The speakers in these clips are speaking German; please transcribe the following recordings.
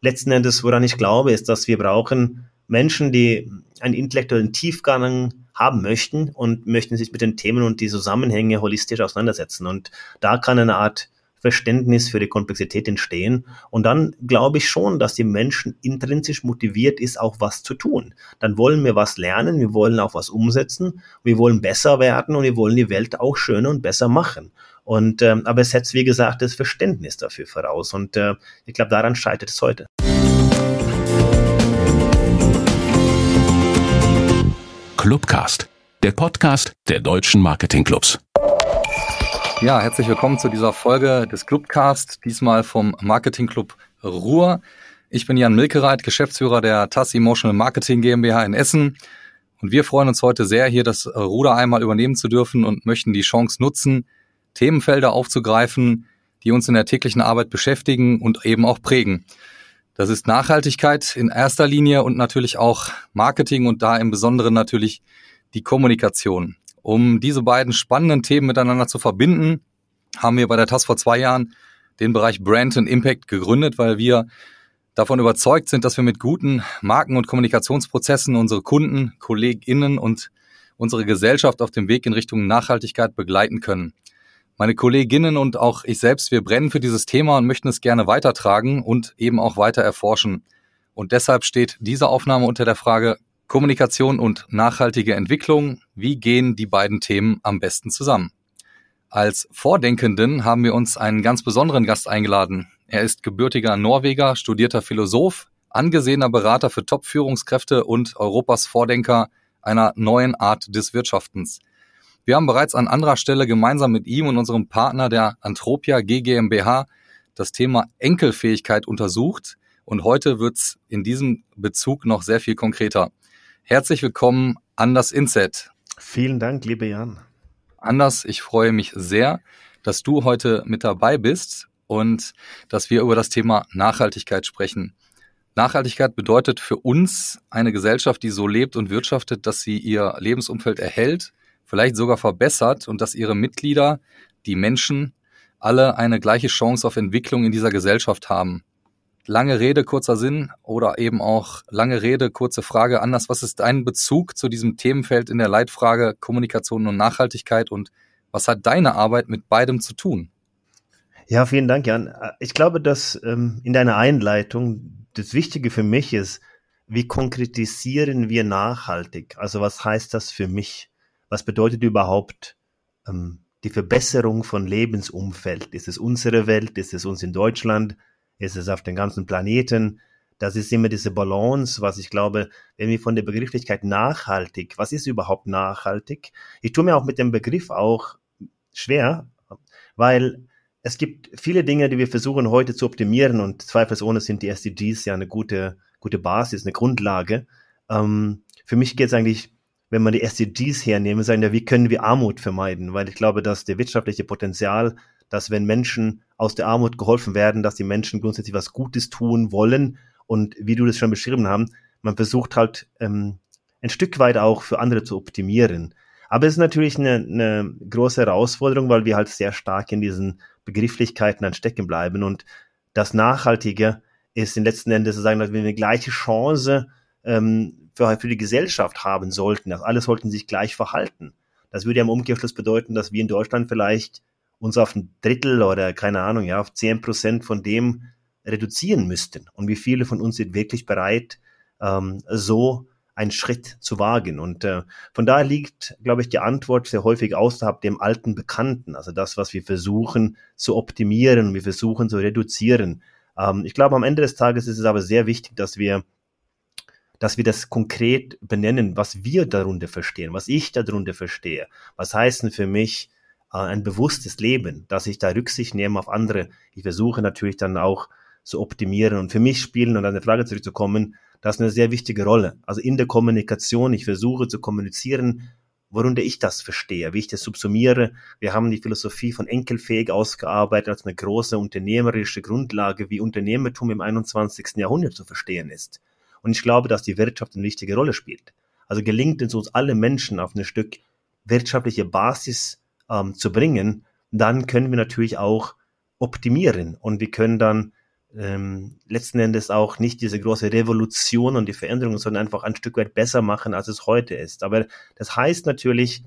letzten Endes, woran ich glaube, ist, dass wir brauchen Menschen, die einen intellektuellen Tiefgang haben möchten und möchten sich mit den Themen und die Zusammenhänge holistisch auseinandersetzen. Und da kann eine Art Verständnis für die Komplexität entstehen. Und dann glaube ich schon, dass die Menschen intrinsisch motiviert ist, auch was zu tun. Dann wollen wir was lernen, wir wollen auch was umsetzen, wir wollen besser werden und wir wollen die Welt auch schöner und besser machen. Und ähm, aber es setzt, wie gesagt, das Verständnis dafür voraus. Und äh, ich glaube, daran scheitert es heute. Clubcast, der Podcast der deutschen Marketingclubs. Ja, herzlich willkommen zu dieser Folge des Clubcast, diesmal vom Marketingclub Ruhr. Ich bin Jan Milkereit, Geschäftsführer der TAS Emotional Marketing GmbH in Essen. Und wir freuen uns heute sehr, hier das Ruder einmal übernehmen zu dürfen und möchten die Chance nutzen, Themenfelder aufzugreifen, die uns in der täglichen Arbeit beschäftigen und eben auch prägen. Das ist Nachhaltigkeit in erster Linie und natürlich auch Marketing und da im Besonderen natürlich die Kommunikation. Um diese beiden spannenden Themen miteinander zu verbinden, haben wir bei der TAS vor zwei Jahren den Bereich Brand and Impact gegründet, weil wir davon überzeugt sind, dass wir mit guten Marken- und Kommunikationsprozessen unsere Kunden, KollegInnen und unsere Gesellschaft auf dem Weg in Richtung Nachhaltigkeit begleiten können. Meine Kolleginnen und auch ich selbst, wir brennen für dieses Thema und möchten es gerne weitertragen und eben auch weiter erforschen. Und deshalb steht diese Aufnahme unter der Frage Kommunikation und nachhaltige Entwicklung. Wie gehen die beiden Themen am besten zusammen? Als Vordenkenden haben wir uns einen ganz besonderen Gast eingeladen. Er ist gebürtiger Norweger, studierter Philosoph, angesehener Berater für Top-Führungskräfte und Europas Vordenker einer neuen Art des Wirtschaftens. Wir haben bereits an anderer Stelle gemeinsam mit ihm und unserem Partner der Antropia GmbH das Thema Enkelfähigkeit untersucht und heute wird's in diesem Bezug noch sehr viel konkreter. Herzlich willkommen, Anders Inset. Vielen Dank, liebe Jan. Anders, ich freue mich sehr, dass du heute mit dabei bist und dass wir über das Thema Nachhaltigkeit sprechen. Nachhaltigkeit bedeutet für uns eine Gesellschaft, die so lebt und wirtschaftet, dass sie ihr Lebensumfeld erhält, vielleicht sogar verbessert und dass ihre Mitglieder, die Menschen, alle eine gleiche Chance auf Entwicklung in dieser Gesellschaft haben. Lange Rede, kurzer Sinn oder eben auch lange Rede, kurze Frage. Anders, was ist dein Bezug zu diesem Themenfeld in der Leitfrage Kommunikation und Nachhaltigkeit und was hat deine Arbeit mit beidem zu tun? Ja, vielen Dank, Jan. Ich glaube, dass ähm, in deiner Einleitung das Wichtige für mich ist, wie konkretisieren wir nachhaltig? Also was heißt das für mich? Was bedeutet überhaupt ähm, die Verbesserung von Lebensumfeld? Ist es unsere Welt? Ist es uns in Deutschland? Ist es auf dem ganzen Planeten? Das ist immer diese Balance, was ich glaube, wenn wir von der Begrifflichkeit nachhaltig, was ist überhaupt nachhaltig? Ich tue mir auch mit dem Begriff auch schwer, weil es gibt viele Dinge, die wir versuchen heute zu optimieren und zweifelsohne sind die SDGs ja eine gute, gute Basis, eine Grundlage. Ähm, für mich geht es eigentlich wenn man die SDGs hernehmen, sagen ja, wie können wir Armut vermeiden? Weil ich glaube, dass der wirtschaftliche Potenzial, dass wenn Menschen aus der Armut geholfen werden, dass die Menschen grundsätzlich was Gutes tun wollen und wie du das schon beschrieben haben, man versucht halt ähm, ein Stück weit auch für andere zu optimieren. Aber es ist natürlich eine, eine große Herausforderung, weil wir halt sehr stark in diesen Begrifflichkeiten dann stecken bleiben und das Nachhaltige ist in letzten Endes zu sagen, dass wir eine gleiche Chance ähm, für, für die Gesellschaft haben sollten. Das alle sollten sich gleich verhalten. Das würde ja im Umkehrschluss bedeuten, dass wir in Deutschland vielleicht uns auf ein Drittel oder keine Ahnung, ja, auf zehn Prozent von dem reduzieren müssten. Und wie viele von uns sind wirklich bereit, ähm, so einen Schritt zu wagen. Und äh, von daher liegt, glaube ich, die Antwort sehr häufig außerhalb dem alten Bekannten, also das, was wir versuchen zu optimieren, wir versuchen zu reduzieren. Ähm, ich glaube, am Ende des Tages ist es aber sehr wichtig, dass wir dass wir das konkret benennen, was wir darunter verstehen, was ich darunter verstehe. Was heißt denn für mich äh, ein bewusstes Leben, dass ich da Rücksicht nehme auf andere. Ich versuche natürlich dann auch zu optimieren und für mich spielen, und an der Frage zurückzukommen, das ist eine sehr wichtige Rolle. Also in der Kommunikation, ich versuche zu kommunizieren, worunter ich das verstehe, wie ich das subsumiere. Wir haben die Philosophie von enkelfähig ausgearbeitet als eine große unternehmerische Grundlage, wie Unternehmertum im 21. Jahrhundert zu verstehen ist. Und ich glaube, dass die Wirtschaft eine wichtige Rolle spielt. Also gelingt es uns alle Menschen auf ein Stück wirtschaftliche Basis ähm, zu bringen, dann können wir natürlich auch optimieren und wir können dann ähm, letzten Endes auch nicht diese große Revolution und die Veränderung, sondern einfach ein Stück weit besser machen, als es heute ist. Aber das heißt natürlich,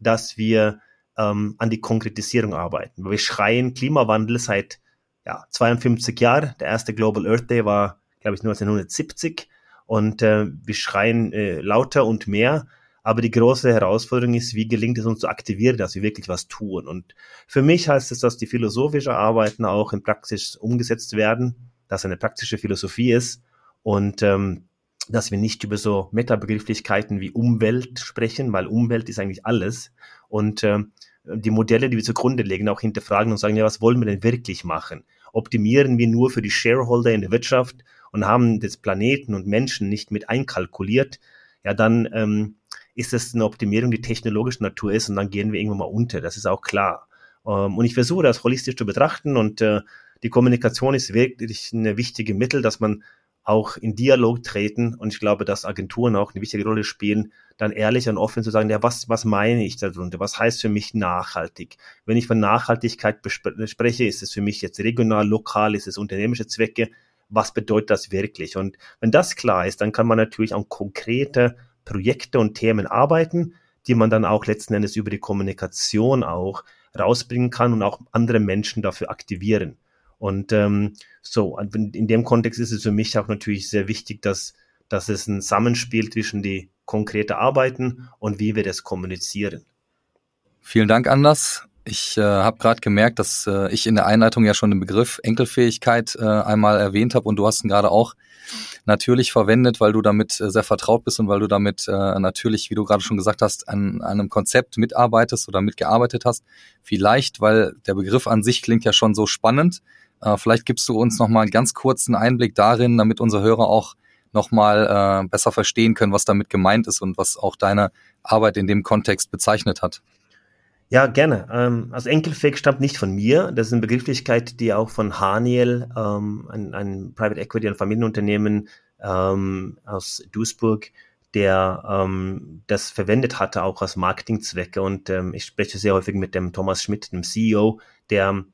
dass wir ähm, an die Konkretisierung arbeiten. Wir schreien Klimawandel seit ja, 52 Jahren. Der erste Global Earth Day war, glaube ich, 1970. Und äh, wir schreien äh, lauter und mehr. Aber die große Herausforderung ist, wie gelingt es uns zu aktivieren, dass wir wirklich was tun. Und für mich heißt es, dass die philosophische Arbeiten auch in Praxis umgesetzt werden, dass eine praktische Philosophie ist und ähm, dass wir nicht über so Metabegrifflichkeiten wie Umwelt sprechen, weil Umwelt ist eigentlich alles. Und ähm, die Modelle, die wir zugrunde legen, auch hinterfragen und sagen, ja, was wollen wir denn wirklich machen? Optimieren wir nur für die Shareholder in der Wirtschaft und haben das Planeten und Menschen nicht mit einkalkuliert, ja, dann ähm, ist es eine Optimierung, die technologischer Natur ist und dann gehen wir irgendwann mal unter. Das ist auch klar. Ähm, und ich versuche das holistisch zu betrachten und äh, die Kommunikation ist wirklich eine wichtige Mittel, dass man auch in Dialog treten und ich glaube, dass Agenturen auch eine wichtige Rolle spielen, dann ehrlich und offen zu sagen, ja, was, was meine ich darunter? Was heißt für mich nachhaltig? Wenn ich von Nachhaltigkeit spreche, ist es für mich jetzt regional, lokal, ist es unternehmerische Zwecke? Was bedeutet das wirklich? Und wenn das klar ist, dann kann man natürlich auch konkrete Projekte und Themen arbeiten, die man dann auch letzten Endes über die Kommunikation auch rausbringen kann und auch andere Menschen dafür aktivieren. Und ähm, so, in dem Kontext ist es für mich auch natürlich sehr wichtig, dass, dass es ein Zusammenspiel zwischen die konkrete Arbeiten und wie wir das kommunizieren. Vielen Dank, Anders. Ich äh, habe gerade gemerkt, dass äh, ich in der Einleitung ja schon den Begriff Enkelfähigkeit äh, einmal erwähnt habe und du hast ihn gerade auch natürlich verwendet, weil du damit äh, sehr vertraut bist und weil du damit äh, natürlich, wie du gerade schon gesagt hast, an, an einem Konzept mitarbeitest oder mitgearbeitet hast. Vielleicht, weil der Begriff an sich klingt ja schon so spannend. Äh, vielleicht gibst du uns nochmal einen ganz kurzen Einblick darin, damit unsere Hörer auch nochmal äh, besser verstehen können, was damit gemeint ist und was auch deine Arbeit in dem Kontext bezeichnet hat. Ja, gerne. Ähm, also Enkelfake stammt nicht von mir. Das ist eine Begrifflichkeit, die auch von Haniel, ähm, ein, ein Private Equity, ein Familienunternehmen ähm, aus Duisburg, der ähm, das verwendet hatte, auch als Marketingzwecke. Und ähm, ich spreche sehr häufig mit dem Thomas Schmidt, dem CEO, der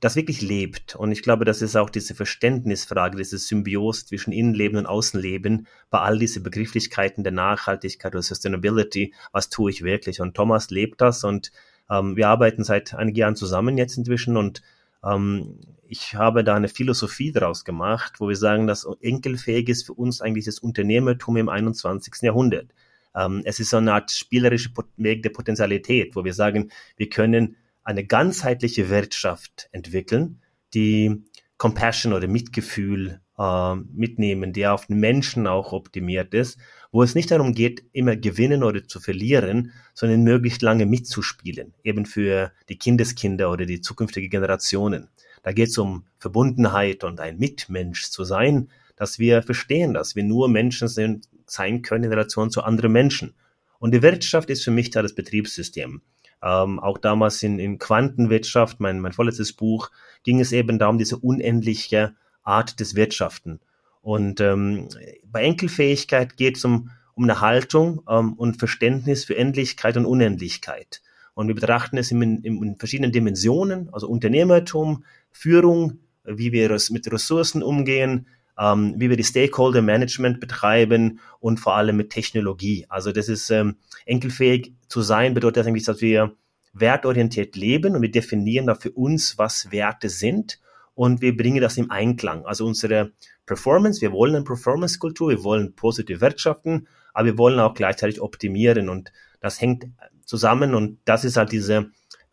das wirklich lebt. Und ich glaube, das ist auch diese Verständnisfrage, diese Symbiose zwischen Innenleben und Außenleben bei all diese Begrifflichkeiten der Nachhaltigkeit oder Sustainability. Was tue ich wirklich? Und Thomas lebt das und ähm, wir arbeiten seit einigen Jahren zusammen jetzt inzwischen und ähm, ich habe da eine Philosophie daraus gemacht, wo wir sagen, dass enkelfähig ist für uns eigentlich das Unternehmertum im 21. Jahrhundert. Ähm, es ist so eine Art spielerische Weg der Potentialität, wo wir sagen, wir können eine ganzheitliche Wirtschaft entwickeln, die Compassion oder Mitgefühl äh, mitnehmen, die auf den Menschen auch optimiert ist, wo es nicht darum geht, immer gewinnen oder zu verlieren, sondern möglichst lange mitzuspielen, eben für die Kindeskinder oder die zukünftige Generationen. Da geht es um Verbundenheit und ein Mitmensch zu sein, dass wir verstehen, dass wir nur Menschen sind, sein können in Relation zu anderen Menschen. Und die Wirtschaft ist für mich da das Betriebssystem. Ähm, auch damals in, in Quantenwirtschaft, mein, mein vorletztes Buch, ging es eben darum, diese unendliche Art des Wirtschaften. Und ähm, bei Enkelfähigkeit geht es um, um eine Haltung ähm, und Verständnis für Endlichkeit und Unendlichkeit. Und wir betrachten es in, in, verschiedenen Dimensionen, also Unternehmertum, Führung, wie wir mit Ressourcen umgehen, ähm, wie wir die Stakeholder Management betreiben und vor allem mit Technologie. Also das ist ähm, enkelfähig zu sein, bedeutet eigentlich, dass wir wertorientiert leben und wir definieren da für uns, was Werte sind und wir bringen das im Einklang. Also unsere Performance, wir wollen eine Performance-Kultur, wir wollen positiv wirtschaften, aber wir wollen auch gleichzeitig optimieren und das hängt zusammen und das ist halt dieses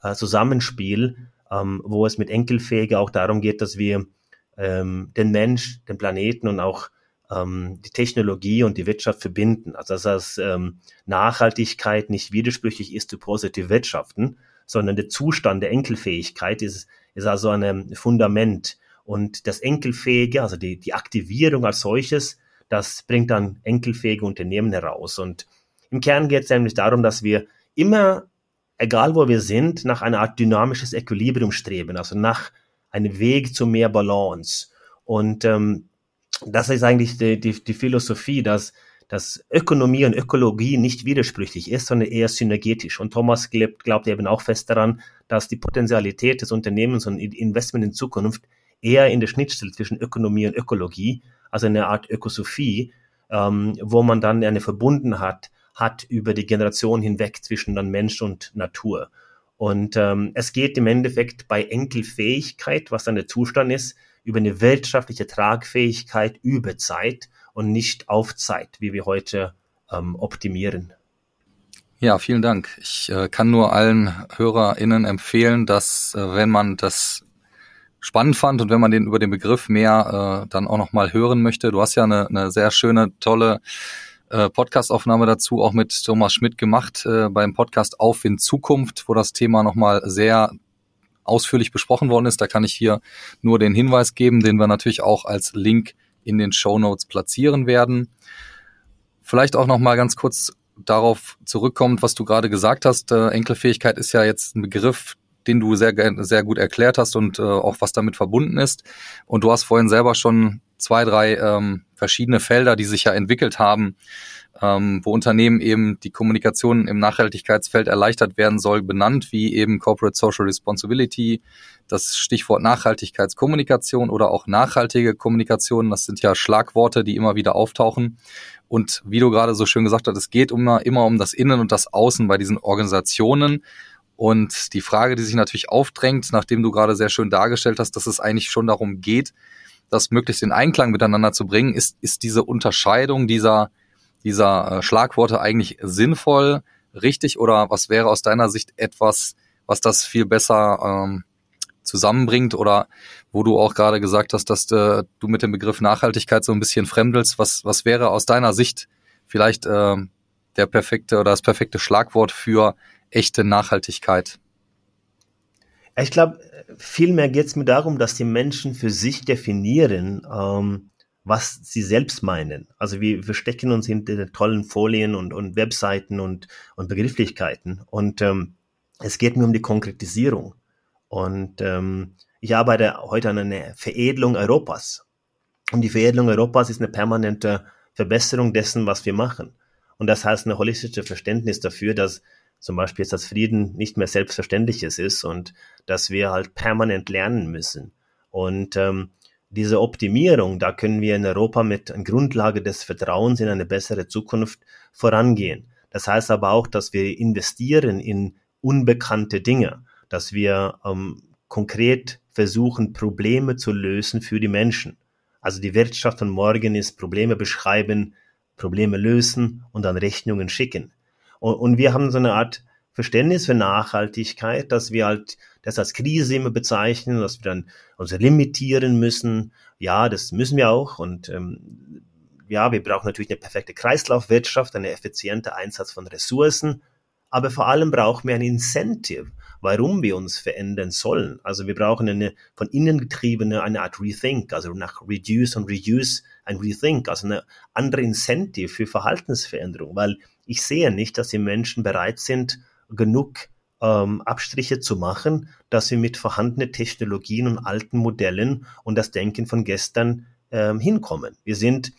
äh, Zusammenspiel, ähm, wo es mit Enkelfähige auch darum geht, dass wir ähm, den Mensch, den Planeten und auch ähm, die Technologie und die Wirtschaft verbinden. Also dass das ähm, Nachhaltigkeit nicht widersprüchlich ist zu positiv wirtschaften, sondern der Zustand der Enkelfähigkeit ist, ist also ein Fundament. Und das Enkelfähige, also die, die Aktivierung als solches, das bringt dann enkelfähige Unternehmen heraus. Und im Kern geht es nämlich darum, dass wir immer, egal wo wir sind, nach einer Art dynamisches Equilibrium streben, also nach einem Weg zu mehr Balance. Und ähm, das ist eigentlich die, die, die Philosophie, dass dass Ökonomie und Ökologie nicht widersprüchlich ist, sondern eher synergetisch. Und Thomas glaubt, glaubt eben auch fest daran, dass die Potenzialität des Unternehmens und Investment in Zukunft eher in der Schnittstelle zwischen Ökonomie und Ökologie, also eine Art Ökosophie, ähm, wo man dann eine Verbundenheit hat über die Generation hinweg zwischen dann Mensch und Natur. Und ähm, es geht im Endeffekt bei Enkelfähigkeit, was dann der Zustand ist, über eine wirtschaftliche Tragfähigkeit über Zeit und nicht auf Zeit, wie wir heute ähm, optimieren. Ja, vielen Dank. Ich äh, kann nur allen HörerInnen empfehlen, dass äh, wenn man das spannend fand und wenn man den über den Begriff mehr äh, dann auch nochmal hören möchte, du hast ja eine, eine sehr schöne, tolle äh, Podcastaufnahme dazu auch mit Thomas Schmidt gemacht äh, beim Podcast Auf in Zukunft, wo das Thema nochmal sehr ausführlich besprochen worden ist. Da kann ich hier nur den Hinweis geben, den wir natürlich auch als Link in den Show Notes platzieren werden. Vielleicht auch nochmal ganz kurz darauf zurückkommt, was du gerade gesagt hast. Äh, Enkelfähigkeit ist ja jetzt ein Begriff, den du sehr, sehr gut erklärt hast und äh, auch was damit verbunden ist. Und du hast vorhin selber schon zwei, drei ähm, verschiedene Felder, die sich ja entwickelt haben, ähm, wo Unternehmen eben die Kommunikation im Nachhaltigkeitsfeld erleichtert werden soll, benannt, wie eben Corporate Social Responsibility, das Stichwort Nachhaltigkeitskommunikation oder auch nachhaltige Kommunikation. Das sind ja Schlagworte, die immer wieder auftauchen. Und wie du gerade so schön gesagt hast, es geht immer, immer um das Innen und das Außen bei diesen Organisationen. Und die Frage, die sich natürlich aufdrängt, nachdem du gerade sehr schön dargestellt hast, dass es eigentlich schon darum geht, das möglichst in Einklang miteinander zu bringen, ist, ist diese Unterscheidung dieser, dieser äh, Schlagworte eigentlich sinnvoll, richtig oder was wäre aus deiner Sicht etwas, was das viel besser ähm, zusammenbringt oder wo du auch gerade gesagt hast, dass äh, du mit dem Begriff Nachhaltigkeit so ein bisschen fremdelst, was, was wäre aus deiner Sicht vielleicht äh, der perfekte oder das perfekte Schlagwort für echte Nachhaltigkeit? Ich glaube, vielmehr geht es mir darum, dass die Menschen für sich definieren, ähm, was sie selbst meinen. Also wir, wir stecken uns hinter tollen Folien und, und Webseiten und, und Begrifflichkeiten. Und ähm, es geht mir um die Konkretisierung. Und ähm, ich arbeite heute an einer Veredelung Europas. Und die Veredelung Europas ist eine permanente Verbesserung dessen, was wir machen. Und das heißt ein holistisches Verständnis dafür, dass zum Beispiel jetzt das Frieden nicht mehr selbstverständliches ist und dass wir halt permanent lernen müssen. Und ähm, diese Optimierung, da können wir in Europa mit Grundlage des Vertrauens in eine bessere Zukunft vorangehen. Das heißt aber auch, dass wir investieren in unbekannte Dinge, dass wir ähm, konkret versuchen, Probleme zu lösen für die Menschen. Also die Wirtschaft von morgen ist Probleme beschreiben, Probleme lösen und dann Rechnungen schicken. Und, und wir haben so eine Art Verständnis für Nachhaltigkeit, dass wir halt das als Krise immer bezeichnen, dass wir dann uns limitieren müssen. Ja, das müssen wir auch. Und ähm, ja, wir brauchen natürlich eine perfekte Kreislaufwirtschaft, einen effizienten Einsatz von Ressourcen. Aber vor allem brauchen wir ein Incentive, warum wir uns verändern sollen. Also wir brauchen eine von innen getriebene, eine Art Rethink, also nach Reduce und Reduce ein Rethink, also eine andere Incentive für Verhaltensveränderung, weil ich sehe nicht, dass die Menschen bereit sind, genug ähm, Abstriche zu machen, dass sie mit vorhandenen Technologien und alten Modellen und das Denken von gestern ähm, hinkommen. Wir sind,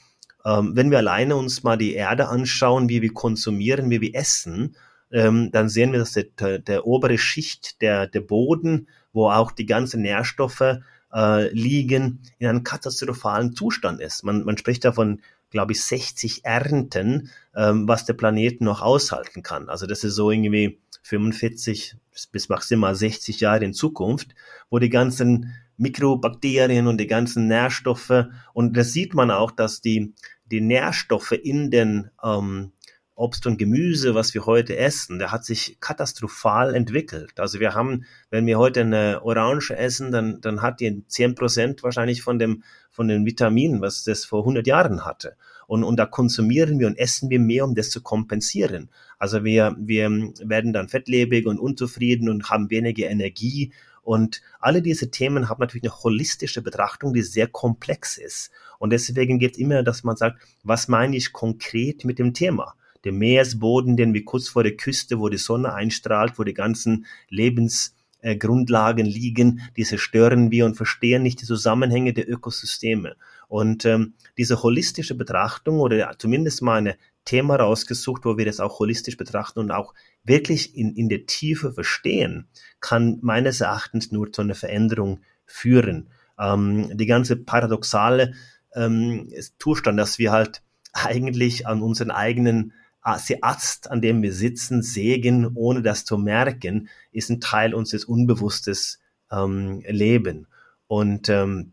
ähm, wenn wir alleine uns mal die Erde anschauen, wie wir konsumieren, wie wir essen, ähm, dann sehen wir, dass der, der, obere Schicht, der, der Boden, wo auch die ganzen Nährstoffe äh, liegen, in einem katastrophalen Zustand ist. Man, man spricht davon glaube ich, 60 Ernten, ähm, was der Planet noch aushalten kann. Also das ist so irgendwie 45 bis maximal 60 Jahre in Zukunft, wo die ganzen Mikrobakterien und die ganzen Nährstoffe, und das sieht man auch, dass die, die Nährstoffe in den ähm, Obst und Gemüse, was wir heute essen, der hat sich katastrophal entwickelt. Also wir haben, wenn wir heute eine Orange essen, dann, dann hat die 10 Prozent wahrscheinlich von dem, von den Vitaminen, was das vor 100 Jahren hatte. Und, und da konsumieren wir und essen wir mehr, um das zu kompensieren. Also wir, wir werden dann fettlebig und unzufrieden und haben weniger Energie. Und alle diese Themen haben natürlich eine holistische Betrachtung, die sehr komplex ist. Und deswegen geht es immer, dass man sagt, was meine ich konkret mit dem Thema? Der Meeresboden, den wir kurz vor der Küste, wo die Sonne einstrahlt, wo die ganzen Lebensgrundlagen liegen, diese stören wir und verstehen nicht die Zusammenhänge der Ökosysteme. Und ähm, diese holistische Betrachtung oder zumindest mal eine Thema rausgesucht, wo wir das auch holistisch betrachten und auch wirklich in, in der Tiefe verstehen, kann meines Erachtens nur zu einer Veränderung führen. Ähm, die ganze paradoxale ähm, Zustand, dass wir halt eigentlich an unseren eigenen Ast, an dem wir sitzen, sägen, ohne das zu merken, ist ein Teil unseres unbewusstes ähm, Leben. Und ähm,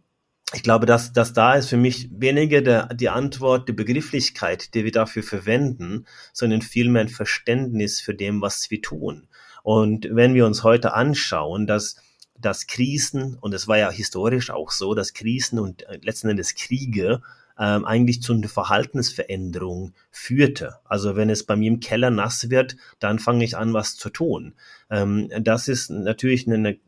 ich glaube, dass, dass da ist für mich weniger der, die Antwort, die Begrifflichkeit, die wir dafür verwenden, sondern vielmehr ein Verständnis für dem, was wir tun. Und wenn wir uns heute anschauen, dass, dass Krisen, und es war ja historisch auch so, dass Krisen und äh, letzten Endes Kriege ähm, eigentlich zu einer Verhaltensveränderung führte. Also wenn es bei mir im Keller nass wird, dann fange ich an, was zu tun. Ähm, das ist natürlich ein,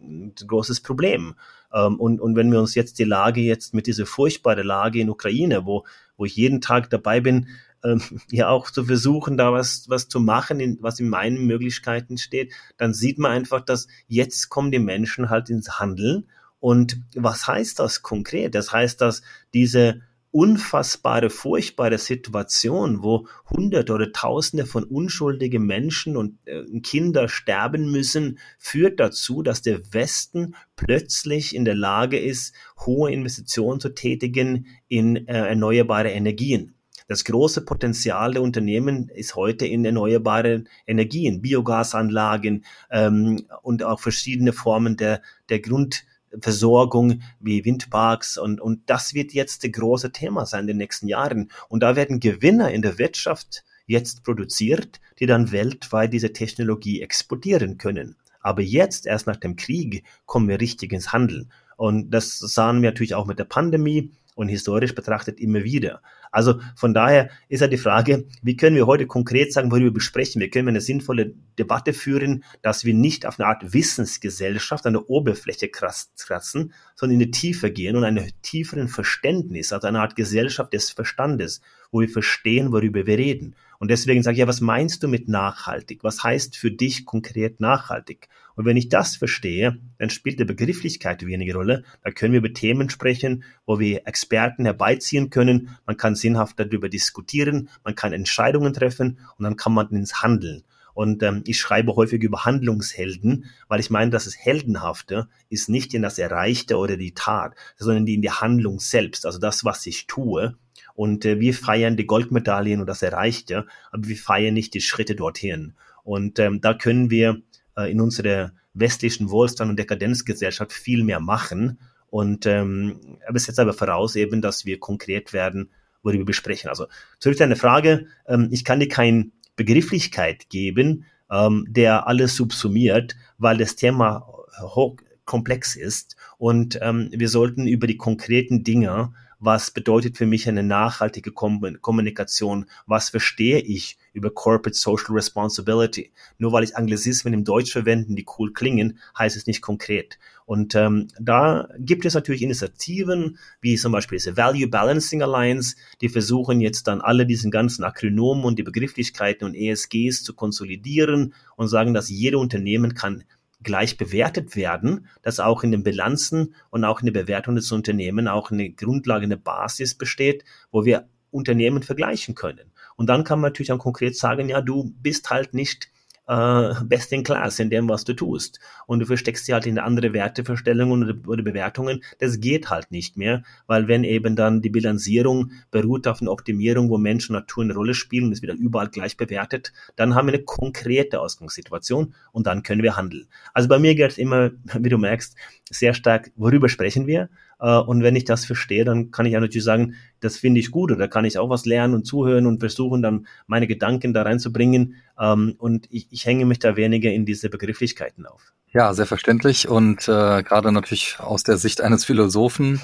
großes Problem. Ähm, und, und wenn wir uns jetzt die Lage jetzt mit dieser furchtbaren Lage in Ukraine, wo, wo ich jeden Tag dabei bin, ähm, ja auch zu versuchen, da was, was zu machen, in, was in meinen Möglichkeiten steht, dann sieht man einfach, dass jetzt kommen die Menschen halt ins Handeln. Und was heißt das konkret? Das heißt, dass diese unfassbare, furchtbare Situation, wo Hunderte oder Tausende von unschuldigen Menschen und äh, Kinder sterben müssen, führt dazu, dass der Westen plötzlich in der Lage ist, hohe Investitionen zu tätigen in äh, erneuerbare Energien. Das große Potenzial der Unternehmen ist heute in erneuerbare Energien, Biogasanlagen ähm, und auch verschiedene Formen der, der Grund Versorgung wie Windparks und, und das wird jetzt das große Thema sein in den nächsten Jahren. Und da werden Gewinner in der Wirtschaft jetzt produziert, die dann weltweit diese Technologie exportieren können. Aber jetzt, erst nach dem Krieg, kommen wir richtig ins Handeln. Und das sahen wir natürlich auch mit der Pandemie und historisch betrachtet immer wieder. Also von daher ist ja die Frage, wie können wir heute konkret sagen, worüber wir besprechen? Wir können eine sinnvolle Debatte führen, dass wir nicht auf eine Art Wissensgesellschaft an der Oberfläche kratzen, sondern in die Tiefe gehen und einen tieferen Verständnis, also eine Art Gesellschaft des Verstandes, wo wir verstehen, worüber wir reden. Und deswegen sage ich, ja, was meinst du mit nachhaltig? Was heißt für dich konkret nachhaltig? Und wenn ich das verstehe, dann spielt die Begrifflichkeit weniger Rolle. Da können wir über Themen sprechen, wo wir Experten herbeiziehen können. Man kann sinnhaft darüber diskutieren, man kann Entscheidungen treffen und dann kann man ins Handeln. Und ähm, ich schreibe häufig über Handlungshelden, weil ich meine, dass es Heldenhafte ist nicht in das Erreichte oder die Tat, sondern in die Handlung selbst, also das, was ich tue. Und äh, wir feiern die Goldmedaillen und das Erreichte, aber wir feiern nicht die Schritte dorthin. Und ähm, da können wir äh, in unserer westlichen Wohlstand- und Dekadenzgesellschaft viel mehr machen. Und ähm, aber es setzt aber voraus eben, dass wir konkret werden, worüber wir besprechen. Also zurück zu deiner Frage, ähm, ich kann dir keine Begrifflichkeit geben, ähm, der alles subsumiert, weil das Thema hoch komplex ist und ähm, wir sollten über die konkreten Dinge was bedeutet für mich eine nachhaltige Kommunikation, was verstehe ich über Corporate Social Responsibility. Nur weil ich Anglizismen im Deutsch verwenden, die cool klingen, heißt es nicht konkret. Und ähm, da gibt es natürlich Initiativen, wie zum Beispiel diese Value Balancing Alliance, die versuchen jetzt dann alle diesen ganzen Akronymen und die Begrifflichkeiten und ESGs zu konsolidieren und sagen, dass jede Unternehmen kann gleich bewertet werden, dass auch in den Bilanzen und auch in der Bewertung des Unternehmens auch eine Grundlage, eine Basis besteht, wo wir Unternehmen vergleichen können. Und dann kann man natürlich auch konkret sagen, ja, du bist halt nicht äh, best in class in dem, was du tust. Und du versteckst sie halt in andere Werteverstellungen oder, oder Bewertungen. Das geht halt nicht mehr, weil wenn eben dann die Bilanzierung beruht auf einer Optimierung, wo Mensch und Natur eine Rolle spielen und es wieder überall gleich bewertet, dann haben wir eine konkrete Ausgangssituation und dann können wir handeln. Also bei mir geht immer, wie du merkst, sehr stark, worüber sprechen wir? Äh, und wenn ich das verstehe, dann kann ich ja natürlich sagen, das finde ich gut oder kann ich auch was lernen und zuhören und versuchen dann meine Gedanken da reinzubringen. Ähm, und ich, ich hänge mich da weniger in diese Begrifflichkeiten auf. Ja, sehr verständlich und äh, gerade natürlich aus der Sicht eines Philosophen.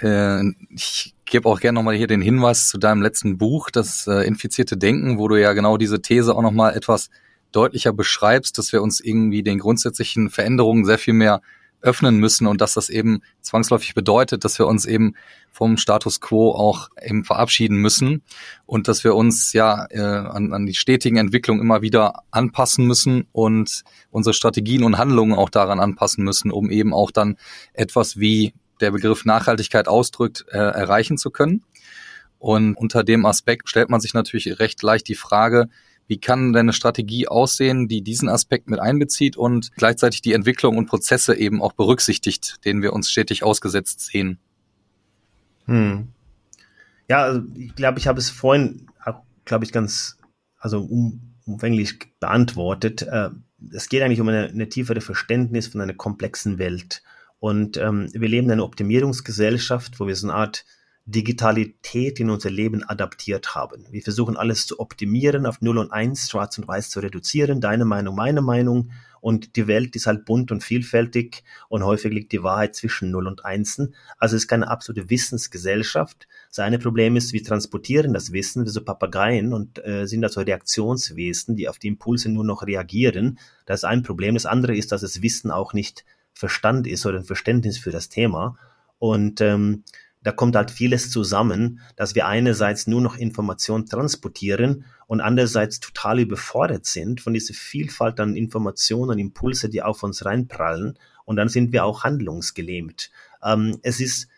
Äh, ich gebe auch gerne nochmal hier den Hinweis zu deinem letzten Buch, das äh, infizierte Denken, wo du ja genau diese These auch nochmal etwas deutlicher beschreibst, dass wir uns irgendwie den grundsätzlichen Veränderungen sehr viel mehr öffnen müssen und dass das eben zwangsläufig bedeutet, dass wir uns eben vom Status quo auch eben verabschieden müssen und dass wir uns ja äh, an, an die stetigen Entwicklungen immer wieder anpassen müssen und unsere Strategien und Handlungen auch daran anpassen müssen, um eben auch dann etwas wie der Begriff Nachhaltigkeit ausdrückt, äh, erreichen zu können. Und unter dem Aspekt stellt man sich natürlich recht leicht die Frage, Wie kann deine Strategie aussehen, die diesen Aspekt mit einbezieht und gleichzeitig die Entwicklung und Prozesse eben auch berücksichtigt, denen wir uns stetig ausgesetzt sehen? Hm. Ja, also ich glaube, ich habe es vorhin, glaube ich, ganz, also um, umfänglich beantwortet. Äh, es geht eigentlich um eine, eine tiefere Verständnis von einer komplexen Welt. Und ähm, wir leben in einer Optimierungsgesellschaft, wo wir so eine Art Digitalität in unser Leben adaptiert haben. Wir versuchen alles zu optimieren, auf 0 und 1, schwarz und weiß zu reduzieren, deine Meinung, meine Meinung. Und die Welt ist halt bunt und vielfältig und häufig liegt die Wahrheit zwischen 0 und 1. Also es ist keine absolute Wissensgesellschaft. Seine Problem ist, wir transportieren das Wissen wie so Papageien und äh, sind also Reaktionswesen, die auf die Impulse nur noch reagieren. Das ist ein Problem. Das andere ist, dass das Wissen auch nicht Verstand ist oder ein Verständnis für das Thema. Und ähm, da kommt halt vieles zusammen, dass wir einerseits nur noch Information transportieren und andererseits total überfordert sind von dieser Vielfalt an Informationen und Impulse, die auf uns reinprallen. Und dann sind wir auch handlungsgelähmt. Ähm, es ist,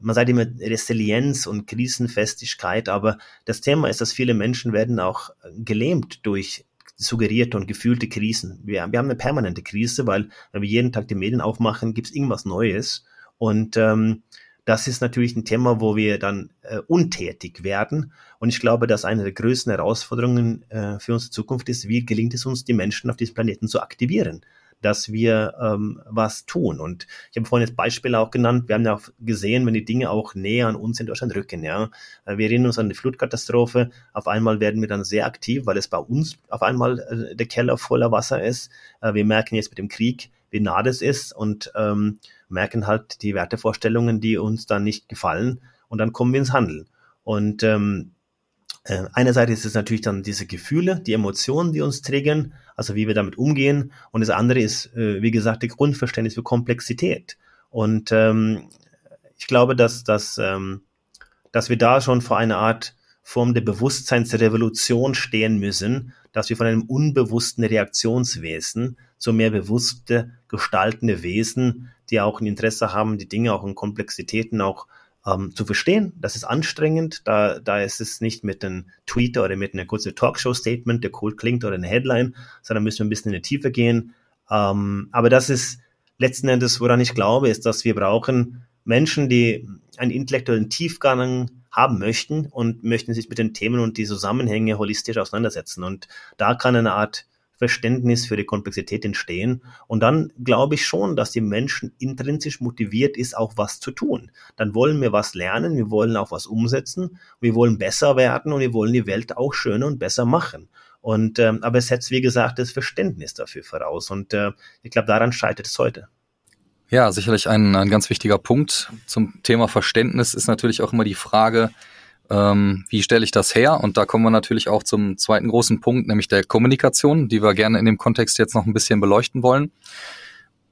man sagt immer Resilienz und Krisenfestigkeit, aber das Thema ist, dass viele Menschen werden auch gelähmt durch suggerierte und gefühlte Krisen. Wir, wir haben eine permanente Krise, weil wenn wir jeden Tag die Medien aufmachen, gibt es irgendwas Neues. Und ähm, das ist natürlich ein Thema, wo wir dann äh, untätig werden. Und ich glaube, dass eine der größten Herausforderungen äh, für unsere Zukunft ist, wie gelingt es uns, die Menschen auf diesem Planeten zu aktivieren, dass wir ähm, was tun. Und ich habe vorhin das Beispiel auch genannt, wir haben ja auch gesehen, wenn die Dinge auch näher an uns in Deutschland rücken. Ja, äh, Wir erinnern uns an die Flutkatastrophe, auf einmal werden wir dann sehr aktiv, weil es bei uns auf einmal äh, der Keller voller Wasser ist. Äh, wir merken jetzt mit dem Krieg, wie nah das ist und ähm, merken halt die Wertevorstellungen, die uns dann nicht gefallen und dann kommen wir ins Handeln. Und ähm, äh, einerseits ist es natürlich dann diese Gefühle, die Emotionen, die uns triggern, also wie wir damit umgehen. Und das andere ist, äh, wie gesagt, der Grundverständnis für Komplexität. Und ähm, ich glaube, dass, dass, ähm, dass wir da schon vor einer Art Form der Bewusstseinsrevolution stehen müssen, dass wir von einem unbewussten Reaktionswesen zu mehr bewusste gestaltende Wesen, die auch ein Interesse haben, die Dinge auch in Komplexitäten auch ähm, zu verstehen. Das ist anstrengend, da, da ist es nicht mit einem Tweet oder mit einer kurzen Talkshow-Statement, der cool klingt oder eine Headline, sondern müssen wir ein bisschen in die Tiefe gehen. Ähm, aber das ist letzten Endes, woran ich glaube, ist, dass wir brauchen Menschen, die einen intellektuellen Tiefgang haben möchten und möchten sich mit den Themen und die Zusammenhänge holistisch auseinandersetzen. Und da kann eine Art Verständnis für die Komplexität entstehen. Und dann glaube ich schon, dass die Menschen intrinsisch motiviert ist, auch was zu tun. Dann wollen wir was lernen, wir wollen auch was umsetzen, wir wollen besser werden und wir wollen die Welt auch schöner und besser machen. Und ähm, aber es setzt, wie gesagt, das Verständnis dafür voraus. Und äh, ich glaube, daran scheitert es heute. Ja, sicherlich ein, ein ganz wichtiger Punkt zum Thema Verständnis ist natürlich auch immer die Frage, ähm, wie stelle ich das her? Und da kommen wir natürlich auch zum zweiten großen Punkt, nämlich der Kommunikation, die wir gerne in dem Kontext jetzt noch ein bisschen beleuchten wollen.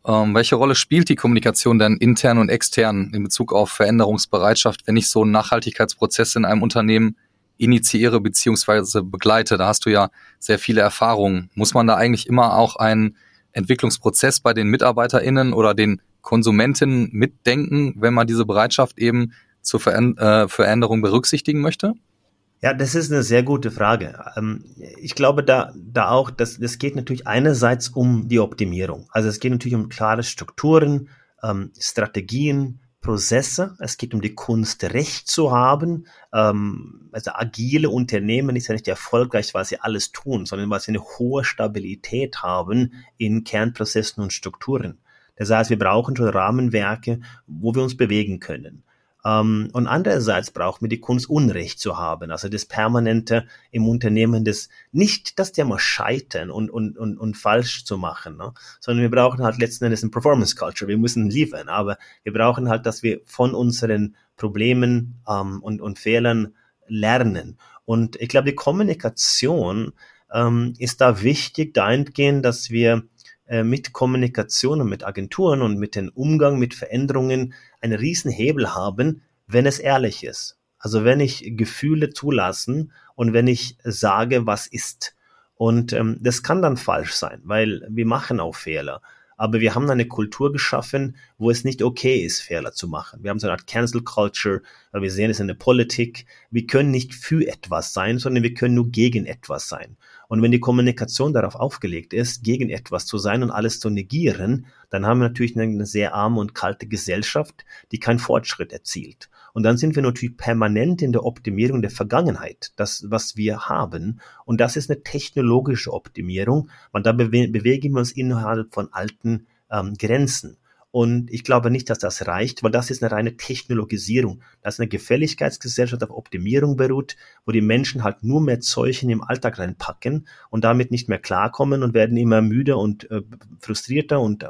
Ähm, welche Rolle spielt die Kommunikation denn intern und extern in Bezug auf Veränderungsbereitschaft, wenn ich so einen Nachhaltigkeitsprozess in einem Unternehmen initiiere beziehungsweise begleite? Da hast du ja sehr viele Erfahrungen. Muss man da eigentlich immer auch einen Entwicklungsprozess bei den MitarbeiterInnen oder den Konsumentinnen mitdenken, wenn man diese Bereitschaft eben zur äh, Veränderung berücksichtigen möchte? Ja, das ist eine sehr gute Frage. Ähm, ich glaube da, da auch, dass das geht natürlich einerseits um die Optimierung. Also es geht natürlich um klare Strukturen, ähm, Strategien, Prozesse. Es geht um die Kunst, Recht zu haben. Ähm, also agile Unternehmen ist ja nicht erfolgreich, weil sie alles tun, sondern weil sie eine hohe Stabilität haben in Kernprozessen und Strukturen. Das heißt, wir brauchen schon Rahmenwerke, wo wir uns bewegen können. Ähm, und andererseits braucht man die Kunst, Unrecht zu haben, also das Permanente im Unternehmen, das nicht das Thema scheitern und, und, und, und falsch zu machen, ne? sondern wir brauchen halt letzten Endes ein Performance Culture, wir müssen liefern, aber wir brauchen halt, dass wir von unseren Problemen ähm, und, und Fehlern lernen. Und ich glaube, die Kommunikation ähm, ist da wichtig, dahingehend, dass wir äh, mit Kommunikation und mit Agenturen und mit dem Umgang mit Veränderungen einen riesen Hebel haben, wenn es ehrlich ist. Also wenn ich Gefühle zulassen und wenn ich sage, was ist. Und ähm, das kann dann falsch sein, weil wir machen auch Fehler. Aber wir haben eine Kultur geschaffen, wo es nicht okay ist, Fehler zu machen. Wir haben so eine Art Cancel Culture, wir sehen es in der Politik. Wir können nicht für etwas sein, sondern wir können nur gegen etwas sein. Und wenn die Kommunikation darauf aufgelegt ist, gegen etwas zu sein und alles zu negieren, dann haben wir natürlich eine sehr arme und kalte Gesellschaft, die keinen Fortschritt erzielt. Und dann sind wir natürlich permanent in der Optimierung der Vergangenheit, das, was wir haben. Und das ist eine technologische Optimierung, und da bewe bewegen wir uns innerhalb von alten ähm, Grenzen. Und ich glaube nicht, dass das reicht, weil das ist eine reine Technologisierung. Das ist eine Gefälligkeitsgesellschaft auf Optimierung beruht, wo die Menschen halt nur mehr Zeug in den Alltag reinpacken und damit nicht mehr klarkommen und werden immer müder und äh, frustrierter und äh,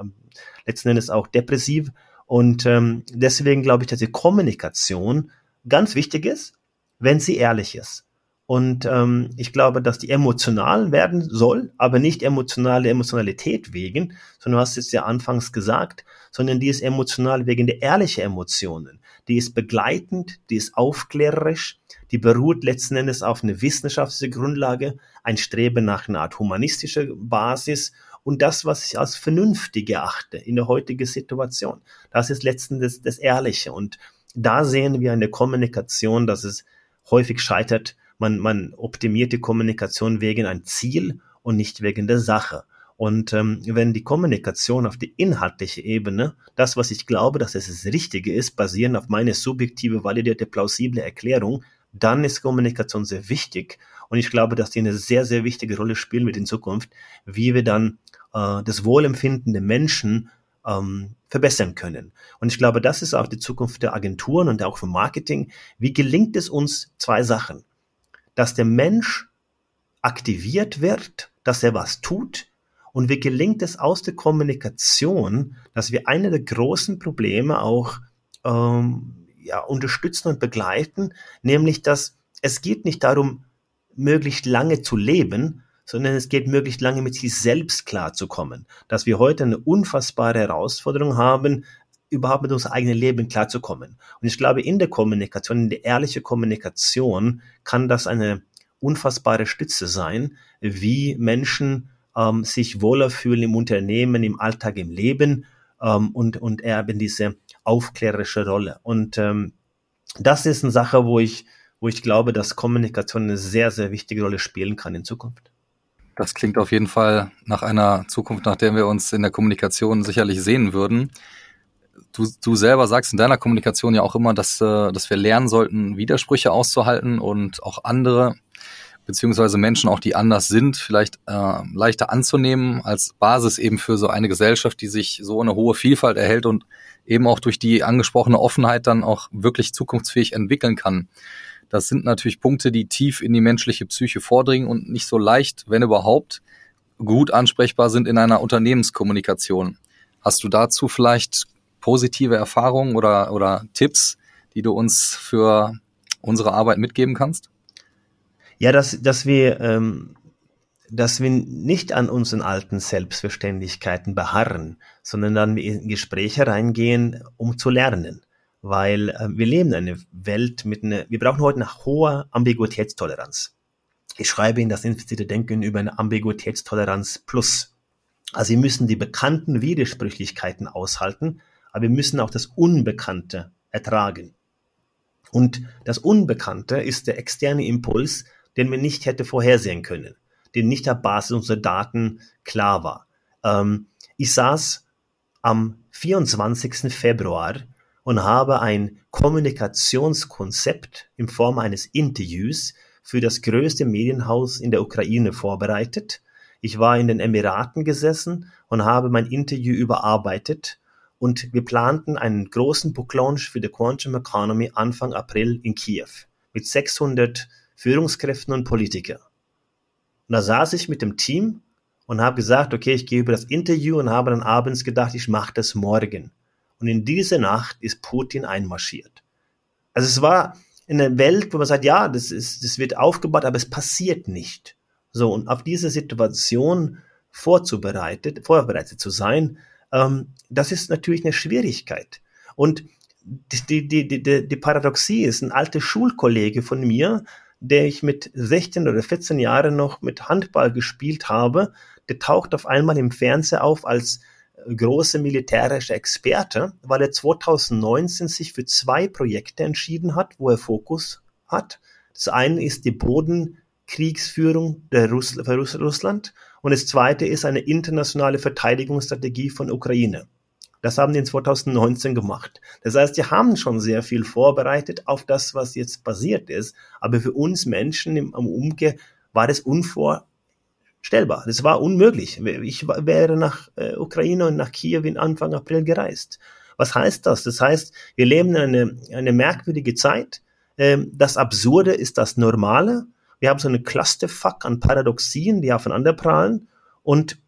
letzten Endes auch depressiv. Und ähm, deswegen glaube ich, dass die Kommunikation ganz wichtig ist, wenn sie ehrlich ist. Und ähm, ich glaube, dass die emotional werden soll, aber nicht emotionale Emotionalität wegen, sondern du hast es ja anfangs gesagt, sondern die ist emotional wegen der ehrlichen Emotionen. Die ist begleitend, die ist aufklärerisch, die beruht letzten Endes auf eine wissenschaftliche Grundlage, ein Streben nach einer Art humanistischer Basis und das, was ich als vernünftig erachte in der heutigen Situation. Das ist letzten Endes das Ehrliche. Und da sehen wir in der Kommunikation, dass es häufig scheitert, man, man optimiert die Kommunikation wegen ein Ziel und nicht wegen der Sache. Und ähm, wenn die Kommunikation auf die inhaltliche Ebene, das, was ich glaube, dass es das Richtige ist, basierend auf meine subjektive, validierte, plausible Erklärung, dann ist Kommunikation sehr wichtig. Und ich glaube, dass die eine sehr, sehr wichtige Rolle spielen wird in Zukunft, wie wir dann äh, das Wohlempfinden der Menschen ähm, verbessern können. Und ich glaube, das ist auch die Zukunft der Agenturen und auch für Marketing. Wie gelingt es uns zwei Sachen? dass der Mensch aktiviert wird, dass er was tut. Und wie gelingt es aus der Kommunikation, dass wir eine der großen Probleme auch ähm, ja, unterstützen und begleiten, nämlich dass es geht nicht darum, möglichst lange zu leben, sondern es geht möglichst lange mit sich selbst klarzukommen. Dass wir heute eine unfassbare Herausforderung haben, überhaupt mit unserem eigenen Leben klarzukommen. Und ich glaube, in der Kommunikation, in der ehrlichen Kommunikation kann das eine unfassbare Stütze sein, wie Menschen ähm, sich wohler fühlen im Unternehmen, im Alltag, im Leben ähm, und, und erben diese aufklärerische Rolle. Und ähm, das ist eine Sache, wo ich, wo ich glaube, dass Kommunikation eine sehr, sehr wichtige Rolle spielen kann in Zukunft. Das klingt auf jeden Fall nach einer Zukunft, nach der wir uns in der Kommunikation sicherlich sehen würden du, du selber sagst in deiner Kommunikation ja auch immer, dass, äh, dass wir lernen sollten, Widersprüche auszuhalten und auch andere beziehungsweise Menschen auch, die anders sind, vielleicht äh, leichter anzunehmen als Basis eben für so eine Gesellschaft, die sich so eine hohe Vielfalt erhält und eben auch durch die angesprochene Offenheit dann auch wirklich zukunftsfähig entwickeln kann. Das sind natürlich Punkte, die tief in die menschliche Psyche vordringen und nicht so leicht, wenn überhaupt, gut ansprechbar sind in einer Unternehmenskommunikation. Hast du dazu vielleicht positive Erfahrungen oder, oder Tipps, die du uns für unsere Arbeit mitgeben kannst? Ja, dass, dass wir, ähm, dass wir nicht an unseren alten Selbstverständlichkeiten beharren, sondern dann in Gespräche reingehen, um zu lernen. Weil äh, wir leben in einer Welt mit einer, wir brauchen heute eine hohe Ambiguitätstoleranz. Ich schreibe in das infizierte Denken über eine Ambiguitätstoleranz plus. Also wir müssen die bekannten Widersprüchlichkeiten aushalten, aber wir müssen auch das Unbekannte ertragen. Und das Unbekannte ist der externe Impuls, den wir nicht hätte vorhersehen können, den nicht auf Basis unserer Daten klar war. Ähm, ich saß am 24. Februar und habe ein Kommunikationskonzept in Form eines Interviews für das größte Medienhaus in der Ukraine vorbereitet. Ich war in den Emiraten gesessen und habe mein Interview überarbeitet und wir planten einen großen Book Launch für die Quantum Economy Anfang April in Kiew mit 600 Führungskräften und Politikern. Und da saß ich mit dem Team und habe gesagt, okay, ich gehe über das Interview und habe dann abends gedacht, ich mache das morgen. Und in diese Nacht ist Putin einmarschiert. Also es war in einer Welt, wo man sagt, ja, das, ist, das wird aufgebaut, aber es passiert nicht. So, und auf diese Situation vorzubereitet, vorbereitet zu sein, ähm, das ist natürlich eine Schwierigkeit. Und die, die, die, die, die Paradoxie ist, ein alter Schulkollege von mir, der ich mit 16 oder 14 Jahren noch mit Handball gespielt habe, der taucht auf einmal im Fernseher auf als große militärische Experte, weil er 2019 sich für zwei Projekte entschieden hat, wo er Fokus hat. Das eine ist die Bodenkriegsführung der Russ Russland und das zweite ist eine internationale Verteidigungsstrategie von Ukraine. Das haben die in 2019 gemacht. Das heißt, die haben schon sehr viel vorbereitet auf das, was jetzt passiert ist. Aber für uns Menschen im, am Umkehr war das unvorstellbar. Das war unmöglich. Ich wäre nach äh, Ukraine und nach Kiew in Anfang April gereist. Was heißt das? Das heißt, wir leben eine, eine merkwürdige Zeit. Ähm, das Absurde ist das Normale. Wir haben so eine Clusterfuck an Paradoxien, die aufeinander prallen. Und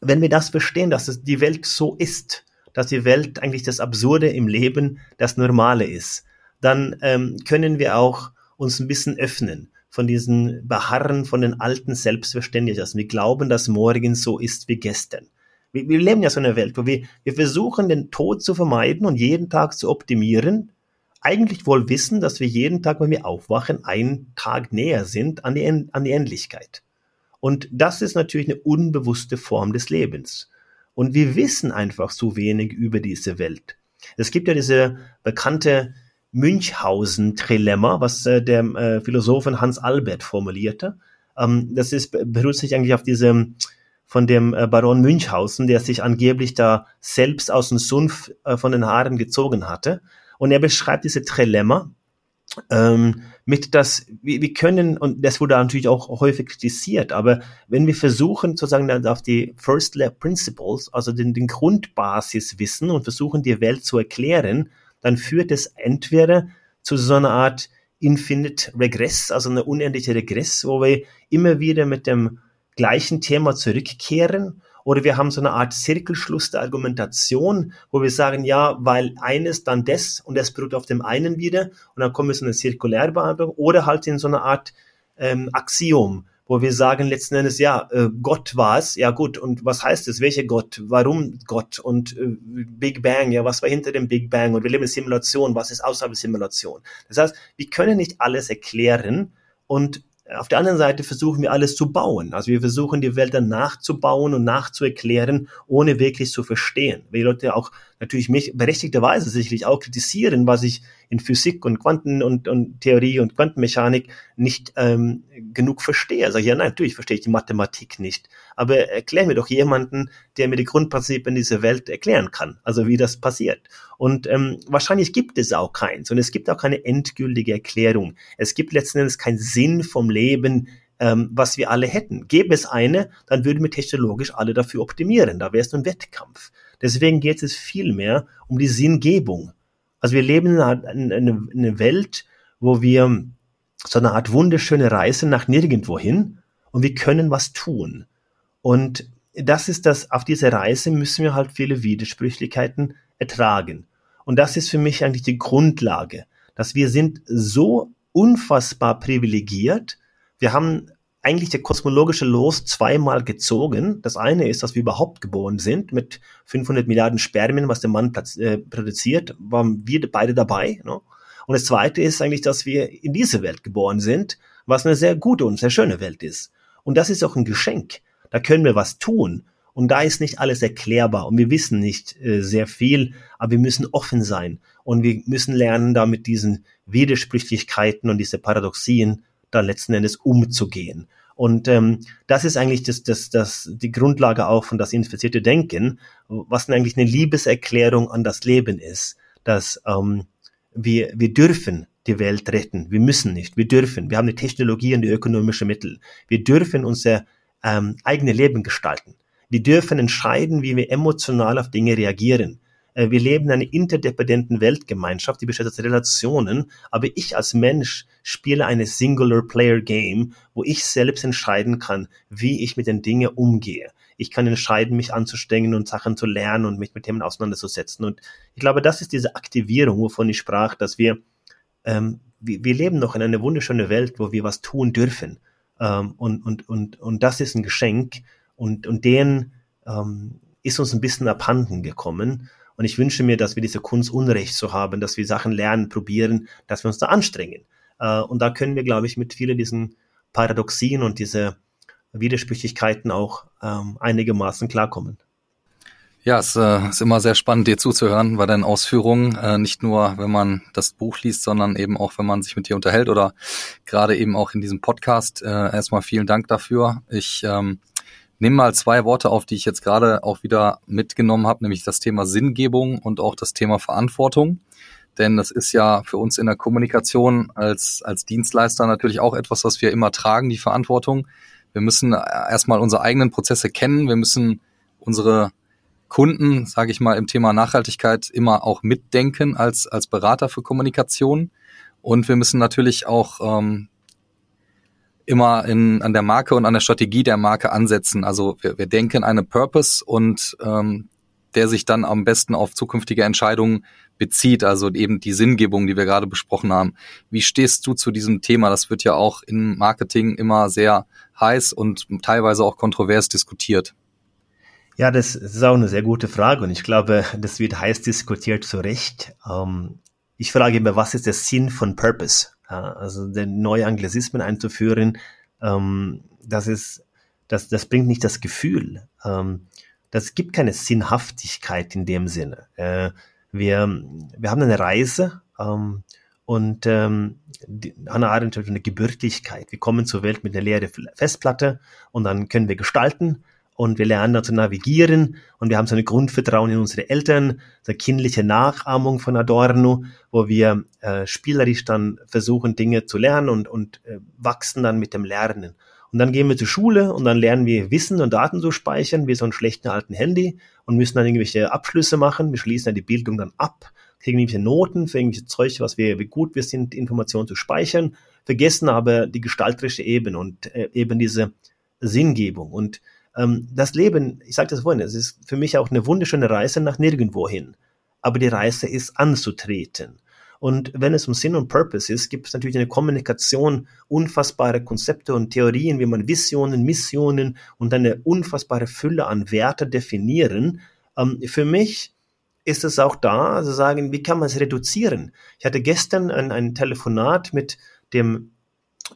wenn wir das verstehen, dass es die Welt so ist, dass die Welt eigentlich das Absurde im Leben das Normale ist, dann ähm, können wir auch uns ein bisschen öffnen von diesen Beharren von den alten Selbstverständlichkeiten. Wir glauben, dass morgen so ist wie gestern. Wir, wir leben ja so in einer Welt, wo wir, wir versuchen, den Tod zu vermeiden und jeden Tag zu optimieren. Eigentlich wohl wissen, dass wir jeden Tag, wenn wir aufwachen, einen Tag näher sind an die, an die Endlichkeit. Und das ist natürlich eine unbewusste Form des Lebens. Und wir wissen einfach so wenig über diese Welt. Es gibt ja diese bekannte Münchhausen-Trilemma, was äh, der äh, Philosophen Hans Albert formulierte. Ähm, das ist, beruht sich eigentlich auf diesem von dem äh, Baron Münchhausen, der sich angeblich da selbst aus dem Sumpf äh, von den Haaren gezogen hatte. Und er beschreibt diese Trilemma ähm, mit das, wir, wir können, und das wurde natürlich auch häufig kritisiert, aber wenn wir versuchen sozusagen dann auf die First Lab Principles, also den, den Grundbasis wissen und versuchen die Welt zu erklären, dann führt es entweder zu so einer Art Infinite Regress, also eine unendliche Regress, wo wir immer wieder mit dem gleichen Thema zurückkehren oder wir haben so eine Art Zirkelschluss der Argumentation, wo wir sagen, ja, weil eines dann das und das beruht auf dem einen wieder und dann kommen wir zu einer Zirkulärbehandlung oder halt in so eine Art ähm, Axiom, wo wir sagen letzten Endes, ja, äh, Gott war es, ja gut, und was heißt es, welcher Gott, warum Gott? Und äh, Big Bang, ja, was war hinter dem Big Bang? Und wir leben in Simulation, was ist außerhalb der Simulation. Das heißt, wir können nicht alles erklären und auf der anderen Seite versuchen wir alles zu bauen. Also wir versuchen die Welt dann nachzubauen und nachzuerklären, ohne wirklich zu verstehen. Weil die Leute auch natürlich mich berechtigterweise sicherlich auch kritisieren, was ich in Physik und Quanten und, und Theorie und Quantenmechanik nicht ähm, genug verstehe. Also ja, nein, natürlich verstehe ich die Mathematik nicht. Aber erklär mir doch jemanden, der mir die Grundprinzipien dieser Welt erklären kann. Also wie das passiert. Und ähm, wahrscheinlich gibt es auch keins. Und es gibt auch keine endgültige Erklärung. Es gibt letzten Endes keinen Sinn vom Leben, ähm, was wir alle hätten. Gäbe es eine, dann würden wir technologisch alle dafür optimieren. Da wäre es ein Wettkampf. Deswegen geht es vielmehr um die Sinngebung. Also wir leben in einer, in Welt, wo wir so eine Art wunderschöne Reise nach nirgendwohin und wir können was tun. Und das ist das, auf dieser Reise müssen wir halt viele Widersprüchlichkeiten ertragen. Und das ist für mich eigentlich die Grundlage, dass wir sind so unfassbar privilegiert. Wir haben eigentlich der kosmologische Los zweimal gezogen. Das eine ist, dass wir überhaupt geboren sind mit 500 Milliarden Spermien, was der Mann äh, produziert, waren wir beide dabei. Ne? Und das zweite ist eigentlich, dass wir in diese Welt geboren sind, was eine sehr gute und sehr schöne Welt ist. Und das ist auch ein Geschenk. Da können wir was tun. Und da ist nicht alles erklärbar und wir wissen nicht äh, sehr viel, aber wir müssen offen sein und wir müssen lernen, da mit diesen Widersprüchlichkeiten und diese Paradoxien da letzten Endes umzugehen. Und ähm, das ist eigentlich das, das, das, die Grundlage auch von das infizierte Denken, was eigentlich eine Liebeserklärung an das Leben ist, dass ähm, wir, wir dürfen die Welt retten. Wir müssen nicht, wir dürfen. Wir haben die Technologie und die ökonomische Mittel. Wir dürfen unser ähm, eigene Leben gestalten. Wir dürfen entscheiden, wie wir emotional auf Dinge reagieren. Äh, wir leben in einer interdependenten Weltgemeinschaft, die besteht aus Relationen, aber ich als Mensch spiele eine Singular-Player-Game, wo ich selbst entscheiden kann, wie ich mit den Dingen umgehe. Ich kann entscheiden, mich anzustrengen und Sachen zu lernen und mich mit Themen auseinanderzusetzen. Und ich glaube, das ist diese Aktivierung, wovon ich sprach, dass wir, ähm, wir, wir leben noch in einer wunderschönen Welt, wo wir was tun dürfen. Ähm, und, und, und, und das ist ein Geschenk. Und, und den ähm, ist uns ein bisschen abhanden gekommen. Und ich wünsche mir, dass wir diese Kunst Unrecht so haben, dass wir Sachen lernen, probieren, dass wir uns da anstrengen. Äh, und da können wir, glaube ich, mit vielen diesen Paradoxien und diese Widersprüchlichkeiten auch ähm, einigermaßen klarkommen. Ja, es äh, ist immer sehr spannend, dir zuzuhören bei deinen Ausführungen. Äh, nicht nur, wenn man das Buch liest, sondern eben auch, wenn man sich mit dir unterhält oder gerade eben auch in diesem Podcast. Äh, erstmal vielen Dank dafür. Ich ähm, nehme mal zwei Worte auf, die ich jetzt gerade auch wieder mitgenommen habe, nämlich das Thema Sinngebung und auch das Thema Verantwortung. Denn das ist ja für uns in der Kommunikation als, als Dienstleister natürlich auch etwas, was wir immer tragen, die Verantwortung. Wir müssen erstmal unsere eigenen Prozesse kennen. Wir müssen unsere Kunden, sage ich mal, im Thema Nachhaltigkeit immer auch mitdenken als, als Berater für Kommunikation. Und wir müssen natürlich auch ähm, immer in, an der Marke und an der Strategie der Marke ansetzen. Also wir, wir denken eine Purpose und ähm, der sich dann am besten auf zukünftige Entscheidungen bezieht, also eben die Sinngebung, die wir gerade besprochen haben. Wie stehst du zu diesem Thema? Das wird ja auch im Marketing immer sehr heiß und teilweise auch kontrovers diskutiert. Ja, das, ist auch eine sehr gute Frage und ich glaube, das wird heiß diskutiert zu Recht. Ähm, ich frage immer, was ist der Sinn von Purpose? Ja, also den neue Anglizismen einzuführen, ähm, das ist, das, das bringt nicht das Gefühl. Ähm, das gibt keine Sinnhaftigkeit in dem Sinne. Äh, wir, wir haben eine Reise ähm, und ähm, die, Hannah Arendt hat eine Gebürtigkeit. Wir kommen zur Welt mit einer leeren Festplatte und dann können wir gestalten und wir lernen da zu navigieren und wir haben so ein Grundvertrauen in unsere Eltern, so eine kindliche Nachahmung von Adorno, wo wir äh, spielerisch dann versuchen, Dinge zu lernen und, und äh, wachsen dann mit dem Lernen. Und dann gehen wir zur Schule und dann lernen wir Wissen und Daten zu speichern, wie so ein schlechten alten Handy und müssen dann irgendwelche Abschlüsse machen. Wir schließen dann die Bildung dann ab, kriegen irgendwelche Noten für irgendwelche Zeug, was wir, wie gut wir sind, Informationen zu speichern, vergessen aber die gestalterische Ebene und äh, eben diese Sinngebung. Und ähm, das Leben, ich sage das vorhin, es ist für mich auch eine wunderschöne Reise nach nirgendwo hin. Aber die Reise ist anzutreten. Und wenn es um Sinn und Purpose ist, gibt es natürlich eine Kommunikation, unfassbare Konzepte und Theorien, wie man Visionen, Missionen und eine unfassbare Fülle an Werte definieren. Ähm, für mich ist es auch da, also sagen, wie kann man es reduzieren? Ich hatte gestern ein, ein Telefonat mit dem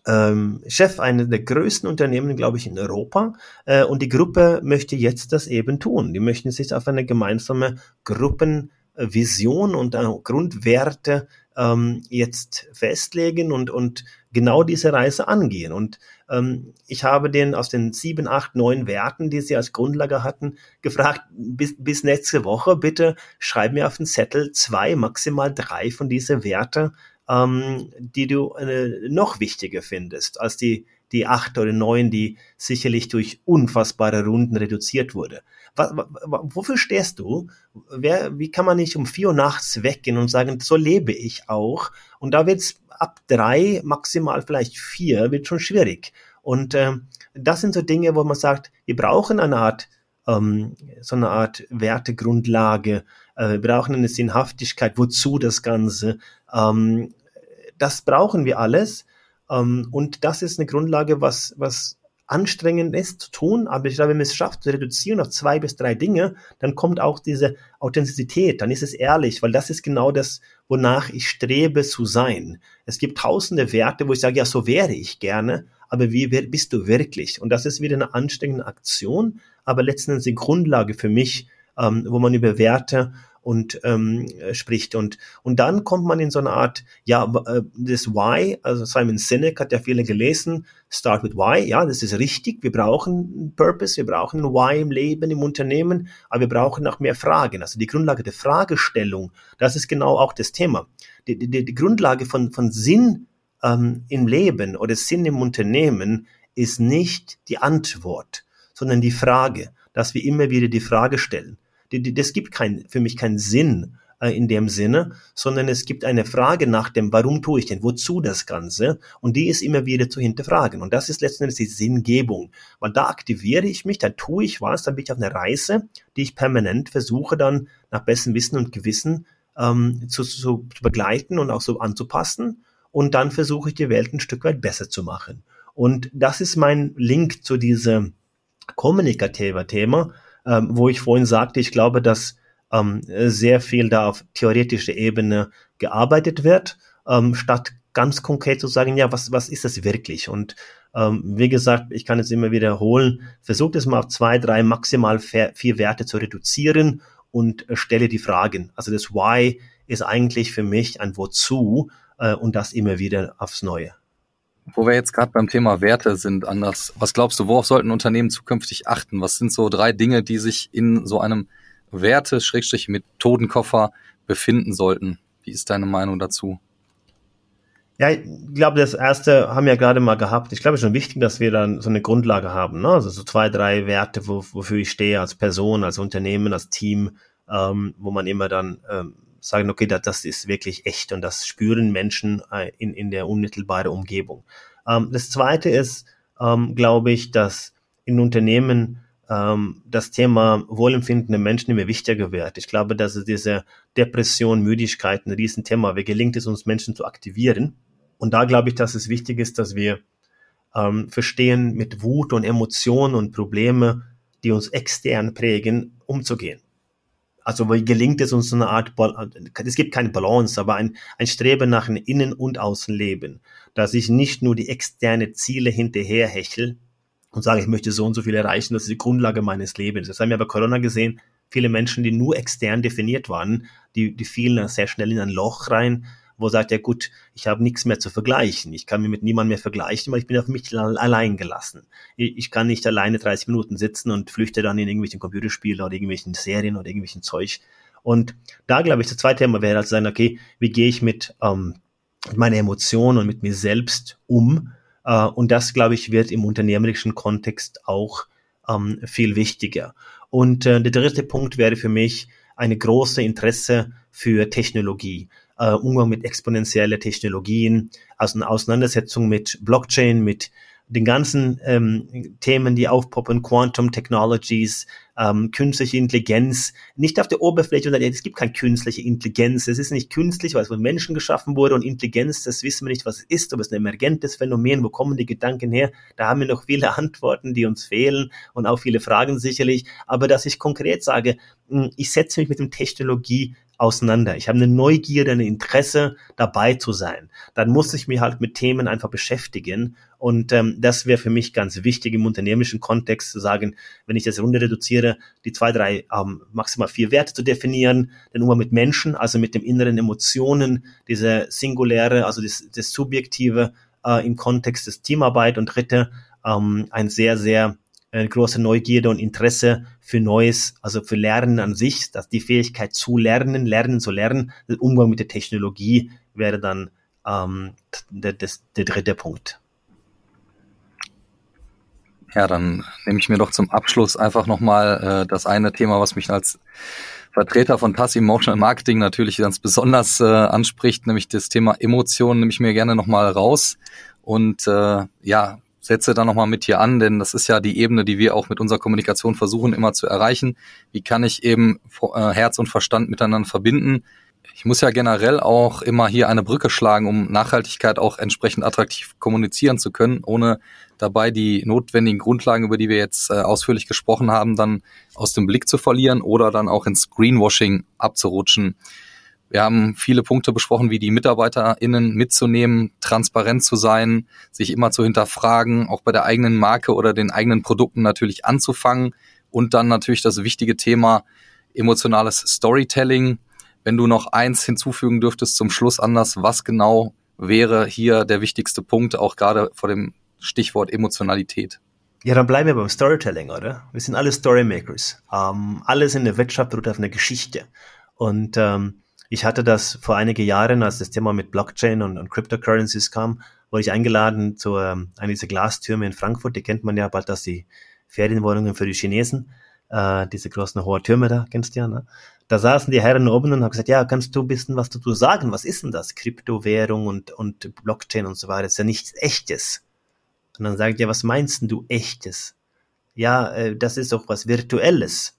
ähm, Chef eines der größten Unternehmen, glaube ich, in Europa. Äh, und die Gruppe möchte jetzt das eben tun. Die möchten sich auf eine gemeinsame Gruppenvision und äh, Grundwerte ähm, jetzt festlegen und, und genau diese Reise angehen. Und ähm, ich habe den aus den sieben, acht, neun Werten, die sie als Grundlage hatten, gefragt, bis, bis nächste Woche bitte schreib mir auf den Zettel zwei, maximal drei von diesen Werte, ähm, die du äh, noch wichtiger findest als die, die acht oder neun, die sicherlich durch unfassbare Runden reduziert wurde. Was, wofür stehst du? Wer, wie kann man nicht um vier Uhr nachts weggehen und sagen, so lebe ich auch? Und da wird's ab drei, maximal vielleicht vier, wird schon schwierig. Und äh, das sind so Dinge, wo man sagt, wir brauchen eine Art, ähm, so eine Art Wertegrundlage, äh, wir brauchen eine Sinnhaftigkeit, wozu das Ganze. Ähm, das brauchen wir alles. Ähm, und das ist eine Grundlage, was, was anstrengend ist zu tun, aber ich glaube, wenn man es schafft zu reduzieren auf zwei bis drei Dinge, dann kommt auch diese Authentizität, dann ist es ehrlich, weil das ist genau das, wonach ich strebe zu sein. Es gibt tausende Werte, wo ich sage, ja, so wäre ich gerne, aber wie bist du wirklich? Und das ist wieder eine anstrengende Aktion, aber letztendlich die Grundlage für mich, ähm, wo man über Werte und ähm, spricht. Und, und dann kommt man in so eine Art, ja, äh, das Why, also Simon Sinek hat ja viele gelesen, Start with Why, ja, das ist richtig, wir brauchen Purpose, wir brauchen ein Why im Leben, im Unternehmen, aber wir brauchen auch mehr Fragen. Also die Grundlage der Fragestellung, das ist genau auch das Thema. Die, die, die Grundlage von, von Sinn ähm, im Leben oder Sinn im Unternehmen ist nicht die Antwort, sondern die Frage, dass wir immer wieder die Frage stellen das gibt kein, für mich keinen Sinn äh, in dem Sinne, sondern es gibt eine Frage nach dem, warum tue ich denn, wozu das Ganze? Und die ist immer wieder zu hinterfragen. Und das ist letztendlich die Sinngebung. Weil da aktiviere ich mich, da tue ich was, dann bin ich auf einer Reise, die ich permanent versuche dann nach bestem Wissen und Gewissen ähm, zu, zu begleiten und auch so anzupassen. Und dann versuche ich die Welt ein Stück weit besser zu machen. Und das ist mein Link zu diesem kommunikative Thema, ähm, wo ich vorhin sagte, ich glaube, dass ähm, sehr viel da auf theoretischer Ebene gearbeitet wird, ähm, statt ganz konkret zu sagen, ja, was, was ist das wirklich? Und ähm, wie gesagt, ich kann es immer wiederholen, versucht es mal auf zwei, drei, maximal vier Werte zu reduzieren und äh, stelle die Fragen. Also das Why ist eigentlich für mich ein Wozu äh, und das immer wieder aufs Neue. Wo wir jetzt gerade beim Thema Werte sind, anders, was glaubst du, worauf sollten Unternehmen zukünftig achten? Was sind so drei Dinge, die sich in so einem Werte-Methodenkoffer befinden sollten? Wie ist deine Meinung dazu? Ja, ich glaube, das erste haben wir ja gerade mal gehabt. Ich glaube, es ist schon wichtig, dass wir dann so eine Grundlage haben. Ne? Also so zwei, drei Werte, wo, wofür ich stehe als Person, als Unternehmen, als Team, ähm, wo man immer dann ähm, sagen, okay, das, das ist wirklich echt und das spüren Menschen äh, in, in der unmittelbaren Umgebung. Ähm, das zweite ist, ähm, glaube ich, dass in Unternehmen ähm, das Thema Wohlempfinden der Menschen immer wichtiger wird. Ich glaube, dass es diese Depression, Müdigkeit ein Riesenthema. Wie gelingt es uns, Menschen zu aktivieren? Und da glaube ich, dass es wichtig ist, dass wir ähm, verstehen, mit Wut und Emotionen und Probleme, die uns extern prägen, umzugehen. Also wie gelingt es uns so eine Art, es gibt keine Balance, aber ein, ein Streben nach einem Innen- und Außenleben, dass ich nicht nur die externe Ziele hinterherhechel und sage, ich möchte so und so viel erreichen, das ist die Grundlage meines Lebens. Das haben wir bei Corona gesehen, viele Menschen, die nur extern definiert waren, die, die fielen sehr schnell in ein Loch rein, wo sagt er, gut, ich habe nichts mehr zu vergleichen. Ich kann mich mit niemandem mehr vergleichen, weil ich bin auf mich allein gelassen. Ich, kann nicht alleine 30 Minuten sitzen und flüchte dann in irgendwelchen Computerspielen oder irgendwelchen Serien oder irgendwelchen Zeug. Und da glaube ich, das zweite Thema wäre halt sein, okay, wie gehe ich mit, ähm, mit meiner Emotion und mit mir selbst um? Äh, und das, glaube ich, wird im unternehmerischen Kontext auch ähm, viel wichtiger. Und äh, der dritte Punkt wäre für mich eine große Interesse für Technologie äh, Umgang mit exponentiellen Technologien, also eine Auseinandersetzung mit Blockchain, mit den ganzen ähm, Themen, die aufpoppen, Quantum Technologies, ähm, künstliche Intelligenz, nicht auf der Oberfläche, und es gibt keine künstliche Intelligenz, es ist nicht künstlich, weil es von Menschen geschaffen wurde und Intelligenz, das wissen wir nicht, was es ist, aber es ist ein emergentes Phänomen, wo kommen die Gedanken her, da haben wir noch viele Antworten, die uns fehlen und auch viele Fragen sicherlich, aber dass ich konkret sage, hm, ich setze mich mit dem Technologie auseinander. Ich habe eine Neugierde, ein Interesse, dabei zu sein. Dann muss ich mich halt mit Themen einfach beschäftigen. Und ähm, das wäre für mich ganz wichtig im unternehmerischen Kontext zu sagen, wenn ich das runter reduziere, die zwei, drei, ähm, maximal vier Werte zu definieren, den Umgang mit Menschen, also mit dem inneren Emotionen, diese singuläre, also das, das Subjektive äh, im Kontext des Teamarbeit und dritte, ähm, ein sehr, sehr eine große Neugierde und Interesse für Neues, also für Lernen an sich, dass die Fähigkeit zu lernen, lernen zu lernen, der Umgang mit der Technologie wäre dann ähm, der, der, der dritte Punkt. Ja, dann nehme ich mir doch zum Abschluss einfach nochmal äh, das eine Thema, was mich als Vertreter von Passive Emotional Marketing natürlich ganz besonders äh, anspricht, nämlich das Thema Emotionen, nehme ich mir gerne nochmal raus und äh, ja, setze da nochmal mit hier an, denn das ist ja die Ebene, die wir auch mit unserer Kommunikation versuchen immer zu erreichen. Wie kann ich eben äh, Herz und Verstand miteinander verbinden? Ich muss ja generell auch immer hier eine Brücke schlagen, um Nachhaltigkeit auch entsprechend attraktiv kommunizieren zu können, ohne dabei die notwendigen Grundlagen, über die wir jetzt äh, ausführlich gesprochen haben, dann aus dem Blick zu verlieren oder dann auch ins Greenwashing abzurutschen. Wir haben viele Punkte besprochen, wie die MitarbeiterInnen mitzunehmen, transparent zu sein, sich immer zu hinterfragen, auch bei der eigenen Marke oder den eigenen Produkten natürlich anzufangen und dann natürlich das wichtige Thema emotionales Storytelling. Wenn du noch eins hinzufügen dürftest zum Schluss anders, was genau wäre hier der wichtigste Punkt, auch gerade vor dem Stichwort Emotionalität? Ja, dann bleiben wir beim Storytelling, oder? Wir sind alle Storymakers. Ähm, alles in der Wirtschaft beruht auf einer Geschichte. Und ähm, ich hatte das vor einige Jahren, als das Thema mit Blockchain und, und Cryptocurrencies kam, wurde ich eingeladen zu ähm, einer dieser Glastürme in Frankfurt. Die kennt man ja bald als die Ferienwohnungen für die Chinesen. Äh, diese großen hohen Türme da, kennst du ja, ne? Da saßen die Herren oben und haben gesagt, ja, kannst du ein bisschen was dazu sagen? Was ist denn das? Kryptowährung und, und Blockchain und so weiter. Das ist ja nichts Echtes. Und dann sagt ja, was meinst denn du Echtes? Ja, äh, das ist doch was Virtuelles.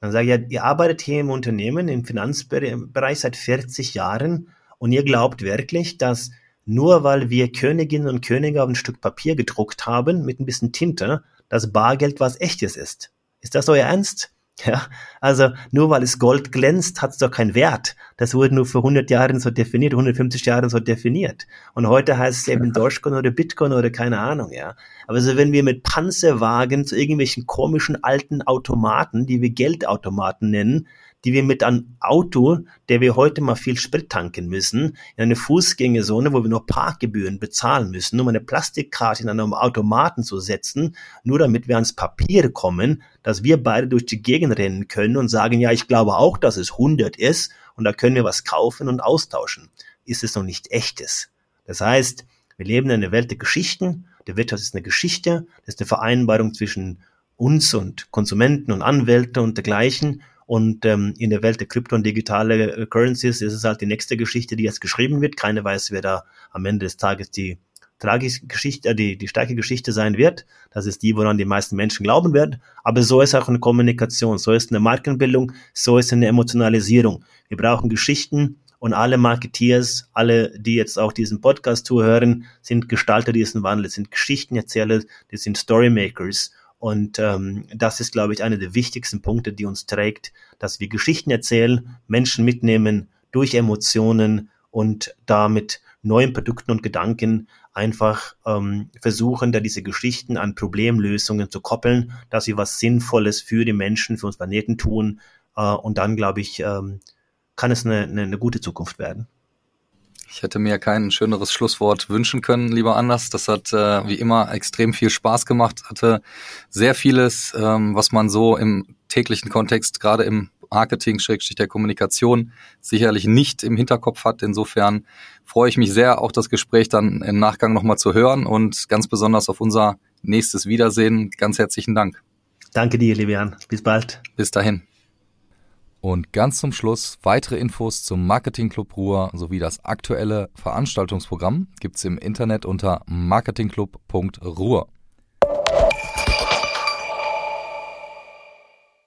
Dann sage ich, ja, ihr arbeitet hier im Unternehmen, im Finanzbereich seit 40 Jahren und ihr glaubt wirklich, dass nur weil wir Königinnen und Könige auf ein Stück Papier gedruckt haben mit ein bisschen Tinte, das Bargeld was echtes ist. Ist das euer Ernst? Ja, also nur weil es Gold glänzt, hat es doch keinen Wert. Das wurde nur vor 100 Jahren so definiert, 150 Jahren so definiert. Und heute heißt es eben Dogecoin oder Bitcoin oder keine Ahnung, ja. Aber so wenn wir mit Panzerwagen zu irgendwelchen komischen alten Automaten, die wir Geldautomaten nennen, die wir mit einem Auto, der wir heute mal viel Sprit tanken müssen, in eine Fußgängerzone, wo wir noch Parkgebühren bezahlen müssen, um eine Plastikkarte in einem Automaten zu setzen, nur damit wir ans Papier kommen, dass wir beide durch die Gegend rennen können und sagen, ja, ich glaube auch, dass es 100 ist und da können wir was kaufen und austauschen. Ist es noch nicht echtes. Das heißt, wir leben in einer Welt der Geschichten. Der Wirtschaft ist eine Geschichte. Das ist eine Vereinbarung zwischen uns und Konsumenten und Anwälte und dergleichen. Und ähm, in der Welt der Krypto- und digitale äh, Currencies ist es halt die nächste Geschichte, die jetzt geschrieben wird. Keine weiß, wer da am Ende des Tages die tragische Geschichte, äh, die, die starke Geschichte sein wird. Das ist die, woran die meisten Menschen glauben werden. Aber so ist auch eine Kommunikation, so ist eine Markenbildung, so ist eine Emotionalisierung. Wir brauchen Geschichten und alle Marketeers, alle, die jetzt auch diesen Podcast zuhören, sind Gestalter diesen Wandels, sind Geschichtenerzähler, die sind Storymakers. Und ähm, das ist, glaube ich, einer der wichtigsten Punkte, die uns trägt, dass wir Geschichten erzählen, Menschen mitnehmen durch Emotionen und damit neuen Produkten und Gedanken einfach ähm, versuchen, da diese Geschichten an Problemlösungen zu koppeln, dass sie was Sinnvolles für die Menschen, für uns Planeten tun. Äh, und dann, glaube ich, ähm, kann es eine, eine, eine gute Zukunft werden. Ich hätte mir kein schöneres Schlusswort wünschen können, lieber Anders. Das hat äh, wie immer extrem viel Spaß gemacht, hatte sehr vieles, ähm, was man so im täglichen Kontext, gerade im Marketing, Schrägstrich der Kommunikation, sicherlich nicht im Hinterkopf hat. Insofern freue ich mich sehr, auch das Gespräch dann im Nachgang nochmal zu hören und ganz besonders auf unser nächstes Wiedersehen. Ganz herzlichen Dank. Danke dir, Livian. Bis bald. Bis dahin. Und ganz zum Schluss weitere Infos zum Marketing Club Ruhr sowie das aktuelle Veranstaltungsprogramm gibt's im Internet unter marketingclub.ruhr.